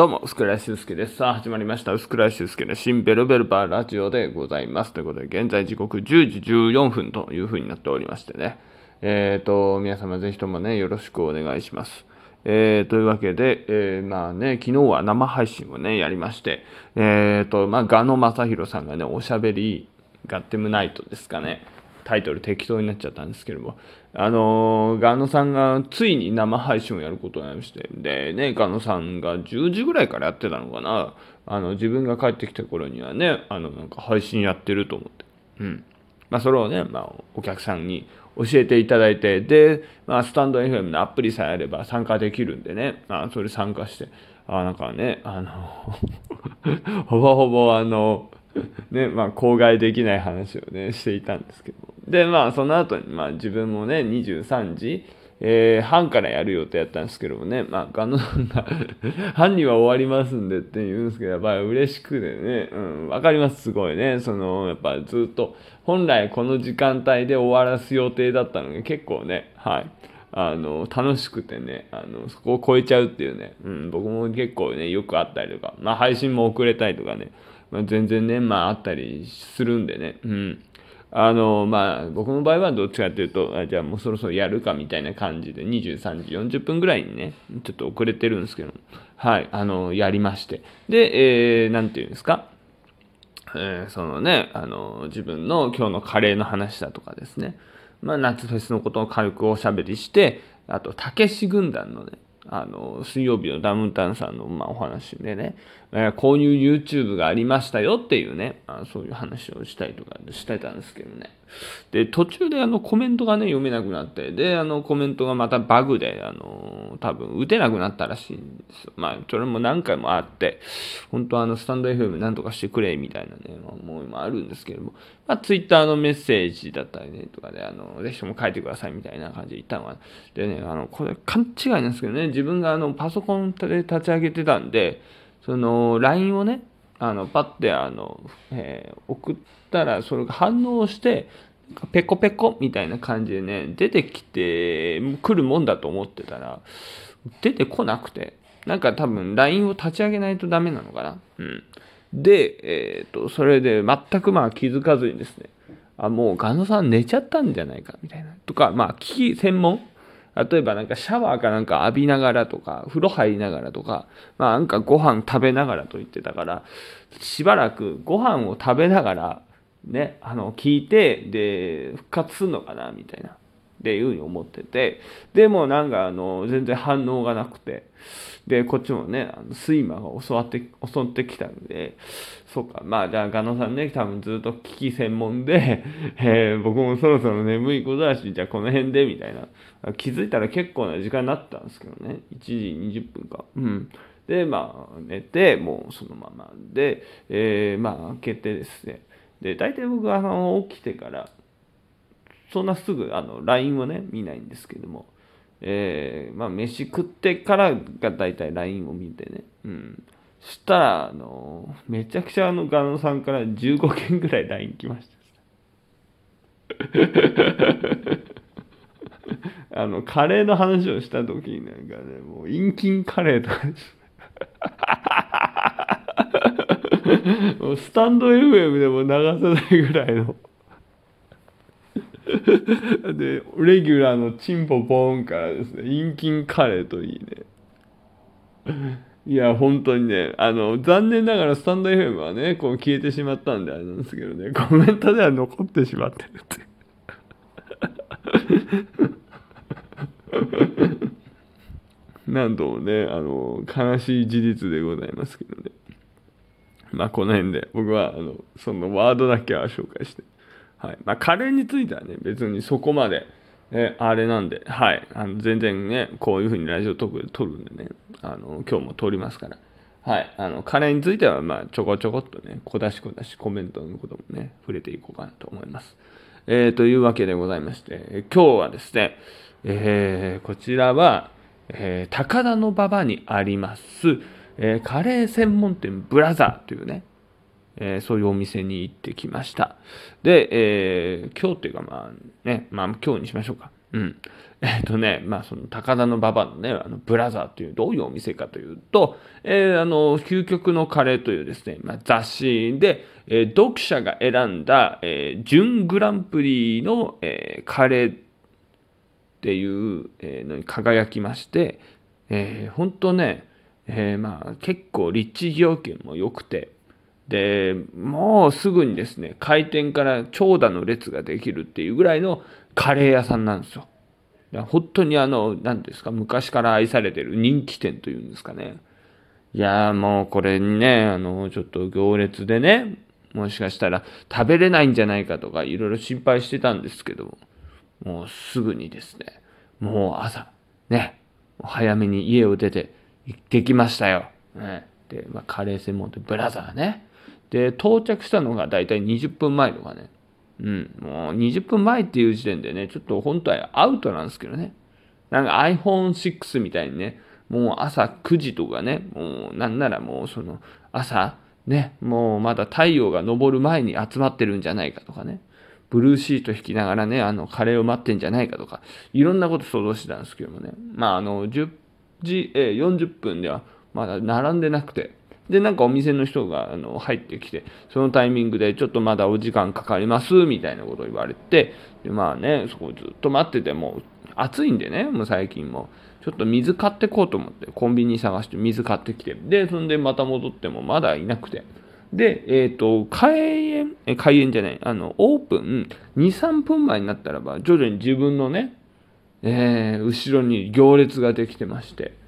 どうも、薄倉修介です。さあ、始まりました。薄倉修介の新ベルベルバーラジオでございます。ということで、現在時刻10時14分というふうになっておりましてね。えっ、ー、と、皆様ぜひともね、よろしくお願いします。えー、というわけで、えー、まあね、昨日は生配信をね、やりまして、えっ、ー、と、まあ、ガ野正宏さんがね、おしゃべりガッテムナイトですかね。タイトル適当になっちゃったんですけども、あのー、ガノさんがついに生配信をやることになりまして、でね、ガノさんが10時ぐらいからやってたのかな、あの、自分が帰ってきた頃にはね、あの、なんか配信やってると思って、うん。まあ、それをね、まあ、お客さんに教えていただいて、で、まあ、スタンド FM のアプリさえあれば参加できるんでね、まあ、それ参加して、あなんかね、あの ほぼほぼあの、ね、まあ、口外できない話をね、していたんですけどで、まあ、その後に、まあ、自分もね、23時、えー、半からやる予定やったんですけどもね、まあ、ガノさんが 半には終わりますんでって言うんですけど、やっぱり嬉しくてね、うん、わかります、すごいね。その、やっぱずっと、本来この時間帯で終わらす予定だったのが結構ね、はい。あの、楽しくてね、あの、そこを超えちゃうっていうね、うん、僕も結構ね、よくあったりとか、まあ、配信も遅れたりとかね、まあ、全然ね、まあ、あったりするんでね、うん。あの、まあ、僕の場合はどっちかっていうと、あじゃあもうそろそろやるかみたいな感じで、23時40分ぐらいにね、ちょっと遅れてるんですけど、はい、あの、やりまして。で、えー、なんていうんですか、えー、そのね、あの、自分の今日のカレーの話だとかですね、まあ、夏フェスのことを軽くおしゃべりして、あと、たけし軍団のね、あの、水曜日のダウンタウンさんの、まあ、お話でね、えー、こういう YouTube がありましたよっていうね、あそういう話をしたりとかしてたんですけどね。で、途中であのコメントがね、読めなくなって、で、あのコメントがまたバグで、あの、多分打てなくなったらしいんですよ。まあ、それも何回もあって、本当はあの、スタンド FM なんとかしてくれ、みたいなね、思いもあるんですけども、まあ、Twitter のメッセージだったりね、とかで、あの、ぜひとも書いてください、みたいな感じで言ったのが、でね、あの、これ勘違いなんですけどね、自分があの、パソコンで立ち上げてたんで、その LINE をねあのパッてあの、えー、送ったらそれが反応してペコペコみたいな感じでね出てきてくるもんだと思ってたら出てこなくてなんか多分 LINE を立ち上げないとダメなのかな。うん。で、えっ、ー、とそれで全くまあ気づかずにですねあもうガノさん寝ちゃったんじゃないかみたいな。とかまあ機器専門例えばなんかシャワーかなんか浴びながらとか、風呂入りながらとか、まあなんかご飯食べながらと言ってたから、しばらくご飯を食べながら、ね、あの、聞いて、で、復活すんのかな、みたいな。っていうふうに思ってて、でもなんかあの、全然反応がなくて、で、こっちもね、あの睡魔が襲って、襲ってきたんで、そうか、まあじゃあ、ガノさんね、多分ずっと危機専門で、えー、僕もそろそろ眠いことだし、じゃあこの辺で、みたいな。気づいたら結構な時間になったんですけどね、1時20分か。うん。で、まあ、寝て、もうそのままで、えー、まあ、開けてですね、で、大体僕はあの起きてから、そんなすぐあの LINE をね、見ないんですけども、えー、まあ、飯食ってからが大体 LINE を見てね、うん。そしたら、あの、めちゃくちゃあの、ガノさんから15件ぐらい LINE 来ました。あの、カレーの話をした時になんかね、もう、陰菌カレーとかです もうスタンド FM でも流せないぐらいので、レギュラーのチンポポーンからですね、陰菌カレーといいね。いや、本当にね、あの、残念ながらスタンド FM はね、こう消えてしまったんであれなんですけどね、コメントでは残ってしまってるって。何度もね、あの、悲しい事実でございますけどね。まあ、この辺で、僕は、あの、そのワードだけは紹介して。はい。まあ、カレーについてはね、別にそこまで、えあれなんで、はい。あの全然ね、こういうふうにラジオトークで撮るんでね、あの、今日も撮りますから。はい。あの、カレーについては、まあ、ちょこちょこっとね、小出し小出しコメントのこともね、触れていこうかなと思います。えー、というわけでございまして、今日はですね、えー、こちらは、えー、高田の馬場にあります、えー、カレー専門店ブラザーというね、えー、そういうお店に行ってきました。で、えー、今日っていうかまあね、まあ今日にしましょうか。うん。えっ、ー、とね、まあその高田馬場のね、あのブラザーというどういうお店かというと、えー、あの、究極のカレーというですね、まあ、雑誌で、えー、読者が選んだ、えー、準グランプリの、えー、カレーっていう、のに輝きまして、えー、本当ね、えー、まあ結構立地条件も良くて、で、もうすぐにですね、開店から長蛇の列ができるっていうぐらいのカレー屋さんなんですよ。本当にあの、何ですか、昔から愛されてる人気店というんですかね。いやもうこれにね、あの、ちょっと行列でね、もしかしたら食べれないんじゃないかとかいろいろ心配してたんですけど、もうすぐにですね、もう朝、ね、早めに家を出て行ってきましたよ。ね、まあ、カレー専門店ブラザーね。で、到着したのがだいたい20分前とかね。うん、もう20分前っていう時点でね、ちょっと本当はアウトなんですけどね。なんか iPhone6 みたいにね、もう朝9時とかね、もうなんならもうその朝、ね、もうまだ太陽が昇る前に集まってるんじゃないかとかね、ブルーシート引きながらね、あの、カレーを待ってんじゃないかとか、いろんなこと想像してたんですけどもね、まあ、あの、10時、えー、40分ではまだ並んでなくて、で、なんかお店の人があの入ってきて、そのタイミングでちょっとまだお時間かかりますみたいなことを言われて、でまあね、そこずっと待ってても、暑いんでね、もう最近も。ちょっと水買ってこうと思って、コンビニ探して水買ってきて、で、そんでまた戻ってもまだいなくて。で、えっ、ー、と、開園、え、開園じゃない、あの、オープン2、3分前になったらば、徐々に自分のね、えー、後ろに行列ができてまして、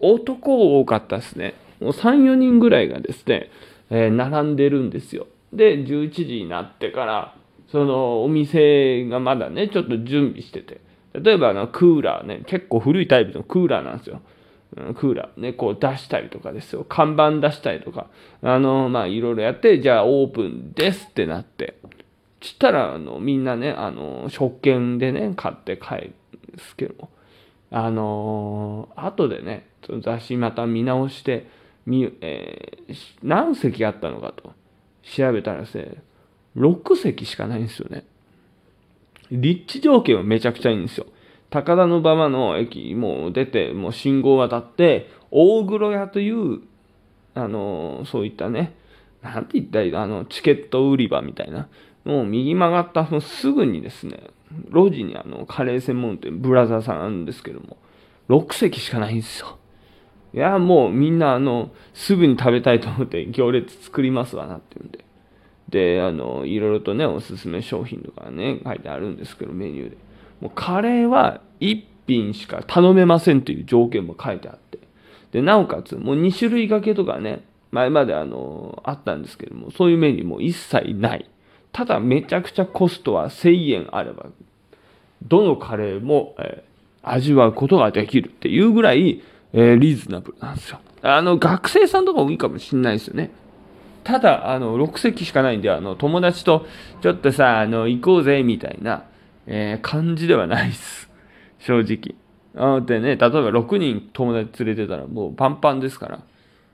男多かったですね。もう3、4人ぐらいがですね、えー、並んでるんですよ。で、11時になってから、そのお店がまだね、ちょっと準備してて、例えばあのクーラーね、結構古いタイプのクーラーなんですよ。クーラーね、こう出したりとかですよ。看板出したりとか、あの、まあ、いろいろやって、じゃあオープンですってなって、ちったら、あの、みんなね、あの、食券でね、買って帰るんですけども、あの後でね、雑誌また見直して、み、えー、何席あったのかと調べたらですね、6席しかないんですよね。立地条件はめちゃくちゃいいんですよ。高田馬場の駅もう出て、もう信号渡って、大黒屋という、あの、そういったね、なんて言ったらいいあの、チケット売り場みたいな、もう右曲がったそすぐにですね、路地にあの、カレー専門店、ブラザーさんあるんですけども、6席しかないんですよ。いや、もうみんな、あの、すぐに食べたいと思って行列作りますわなっていうんで。で、あの、いろいろとね、おすすめ商品とかね、書いてあるんですけど、メニューで。もうカレーは1品しか頼めませんという条件も書いてあって。で、なおかつ、もう2種類掛けとかね、前まであの、あったんですけども、そういうメニューも一切ない。ただ、めちゃくちゃコストは1000円あれば、どのカレーも、えー、味わうことができるっていうぐらい、えー、リーズナブルなんですよ。あの、学生さんとか多いかもしんないですよね。ただ、あの、6席しかないんで、あの、友達と、ちょっとさ、あの、行こうぜ、みたいな、えー、感じではないです。正直。あでね、例えば6人友達連れてたらもうパンパンですから、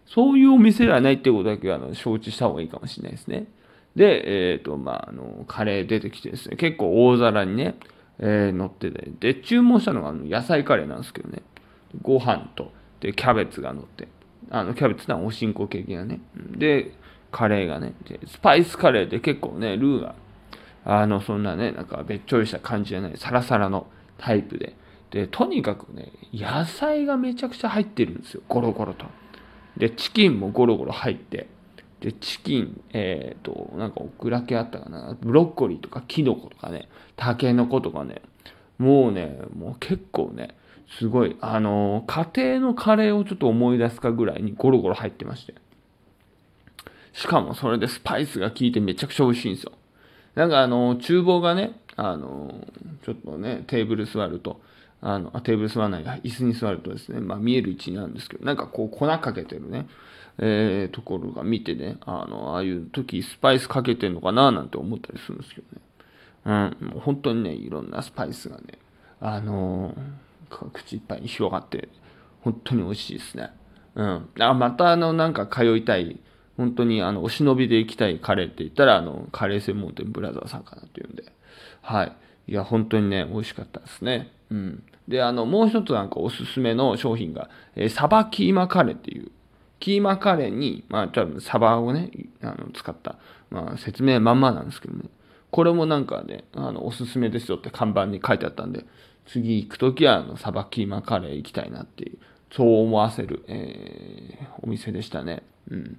そういうお店ではないってことだけは、あの、承知した方がいいかもしれないですね。で、えっ、ー、と、まあ、あの、カレー出てきてですね、結構大皿にね、えー、乗ってて、で、注文したのがあの野菜カレーなんですけどね。ご飯と、で、キャベツが乗って、あの、キャベツはおしんこ系がね。で、カレーがね、スパイスカレーって結構ね、ルーが、あの、そんなね、なんかべっちょりした感じじゃない、サラサラのタイプで。で、とにかくね、野菜がめちゃくちゃ入ってるんですよ、ゴロゴロと。で、チキンもゴロゴロ入って、で、チキン、えっ、ー、と、なんかオクラ系あったかな、ブロッコリーとかキノコとかね、タケノコとかね、もうね、もう結構ね、すごい、あの家庭のカレーをちょっと思い出すかぐらいにゴロゴロ入ってまして。しかもそれでスパイスが効いてめちゃくちゃ美味しいんですよ。なんかあの厨房がね、あのちょっとね、テーブル座ると、あの、テーブル座らない、椅子に座るとですね、まあ見える位置なんですけど、なんかこう粉かけてるね、えー、ところが見てね、あの、ああいう時スパイスかけてんのかななんて思ったりするんですけどね。うん、もう本当にね、いろんなスパイスがね、あのー口いっぱいに広がって、本当に美味しいですね。うん。あ、またあの、なんか通いたい、本当にあの、お忍びで行きたいカレーって言ったら、あの、カレー専門店ブラザーさんかなっていうんで、はい。いや、本当にね、美味しかったですね。うん。で、あの、もう一つなんかおすすめの商品が、えー、サバキーマカレーっていう、キーマカレーに、まあ、多分サバをね、あの、使った、まあ、説明まんまなんですけどね。これもなんかね、あの、おすすめですよって看板に書いてあったんで、次行くときは、あの、サバキーマカレー行きたいなっていう、そう思わせる、えー、お店でしたね。うん。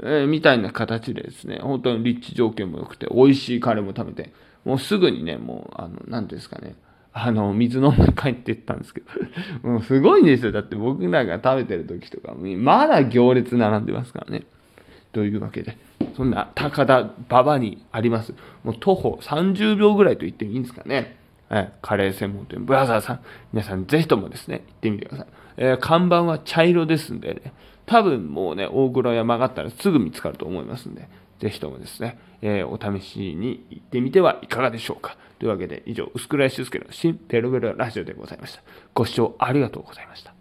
えー、みたいな形でですね、本当に立地条件も良くて、美味しいカレーも食べて、もうすぐにね、もう、あの、なんですかね、あの、水飲んで帰ってったんですけど、もうすごいんですよ。だって僕らが食べてる時とか、まだ行列並んでますからね。というわけで、そんな高田馬場にあります、もう徒歩30秒ぐらいと言ってもいいんですかね。はい、カレー専門店、ブラザーさん、皆さんぜひともですね、行ってみてください。えー、看板は茶色ですんでね、多分もうね、大黒屋曲がったらすぐ見つかると思いますんで、ぜひともですね、えー、お試しに行ってみてはいかがでしょうか。というわけで、以上、薄倉俊介の新ペロベロラジオでございました。ご視聴ありがとうございました。